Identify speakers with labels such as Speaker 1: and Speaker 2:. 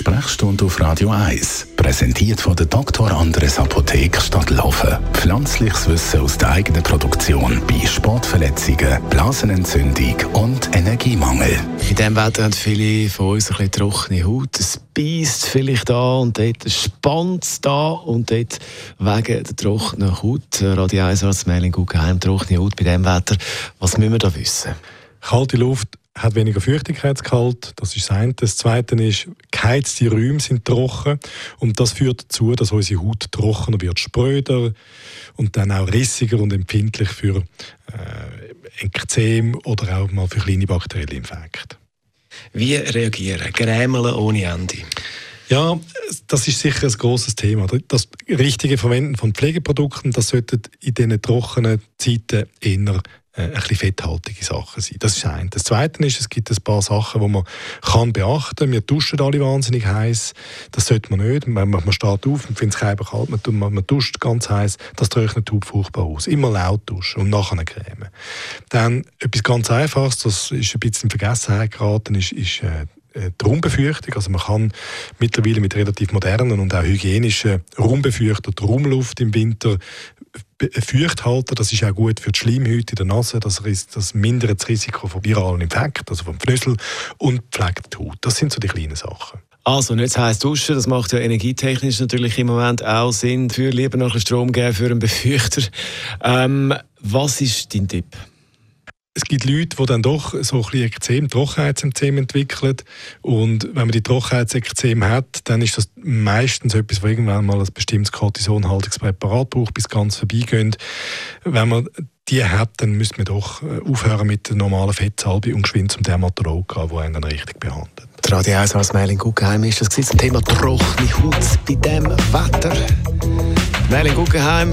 Speaker 1: Sprechstunde auf Radio 1, präsentiert von der Dr. Andres Apotheke Stadtlaufen. Pflanzliches Wissen aus der eigenen Produktion bei Sportverletzungen, Blasenentzündung und Energiemangel.
Speaker 2: In diesem Wetter haben viele von uns ein bisschen trockene Haut. Es beißt vielleicht da und dort, es spannt da und dort wegen der trockenen Haut. Radio 1 als Mailing Guggenheim, trockene Haut bei diesem Wetter. Was müssen wir da wissen?
Speaker 3: Kalte Luft hat weniger Feuchtigkeitsgehalt, das ist das eine. Das zweite ist, geheizte Räume sind trocken und das führt dazu, dass unsere Haut trockener wird, spröder und dann auch rissiger und empfindlich für äh, Ekzem oder auch mal für kleine bakterielle Infekte.
Speaker 2: Wie reagieren? Grämeln ohne Ende?
Speaker 3: Ja, das ist sicher ein großes Thema. Das richtige Verwenden von Pflegeprodukten, das sollte in diesen trockenen Zeiten eher äh, ein bisschen fetthaltige Sachen sein. Das ist ein. Das Zweite ist, es gibt ein paar Sachen, die man kann beachten kann. Wir duschen alle wahnsinnig heiß. Das sollte man nicht. Man, man steht auf und findet es kalt, man, man, man duscht ganz heiß. Das trocknet die Haut furchtbar aus. Immer laut duschen und nachher eine Creme. Dann etwas ganz Einfaches, das ist ein bisschen in Vergessenheit geraten, ist, ist äh, Raumbefeuchtung. Also man kann mittlerweile mit relativ modernen und auch hygienischen Raumbefeuchter die Raumluft im Winter feucht halten. Das ist auch gut für die Schleimhäute in der Nase. Das, das mindert das Risiko von viralen Infekten, also vom Pfnüssel und pflegt die Haut. Das sind so die kleinen Sachen.
Speaker 2: Also, nicht heiß duschen, das macht ja energietechnisch natürlich im Moment auch Sinn. Für lieber noch Strom geben für einen Befeuchter. Ähm, was ist dein Tipp?
Speaker 3: Es gibt Leute, die dann doch so ein Ekzem, Trockenheitsekzem entwickeln. Und wenn man die Trockenheitsekzem hat, dann ist das meistens etwas, wo irgendwann mal ein bestimmtes Cortisonhaltungspräparat braucht, bis ganz vorbeigeht. Wenn man die hat, dann müsste man doch äh, aufhören mit der normalen Fettsalbe und geschwind zum Dermatolog gehen, der einen dann richtig behandelt.
Speaker 2: Die Radio 1 als Mailing Guggenheim ist das Thema trockene Haut bei diesem Wetter. Mailing Guggenheim,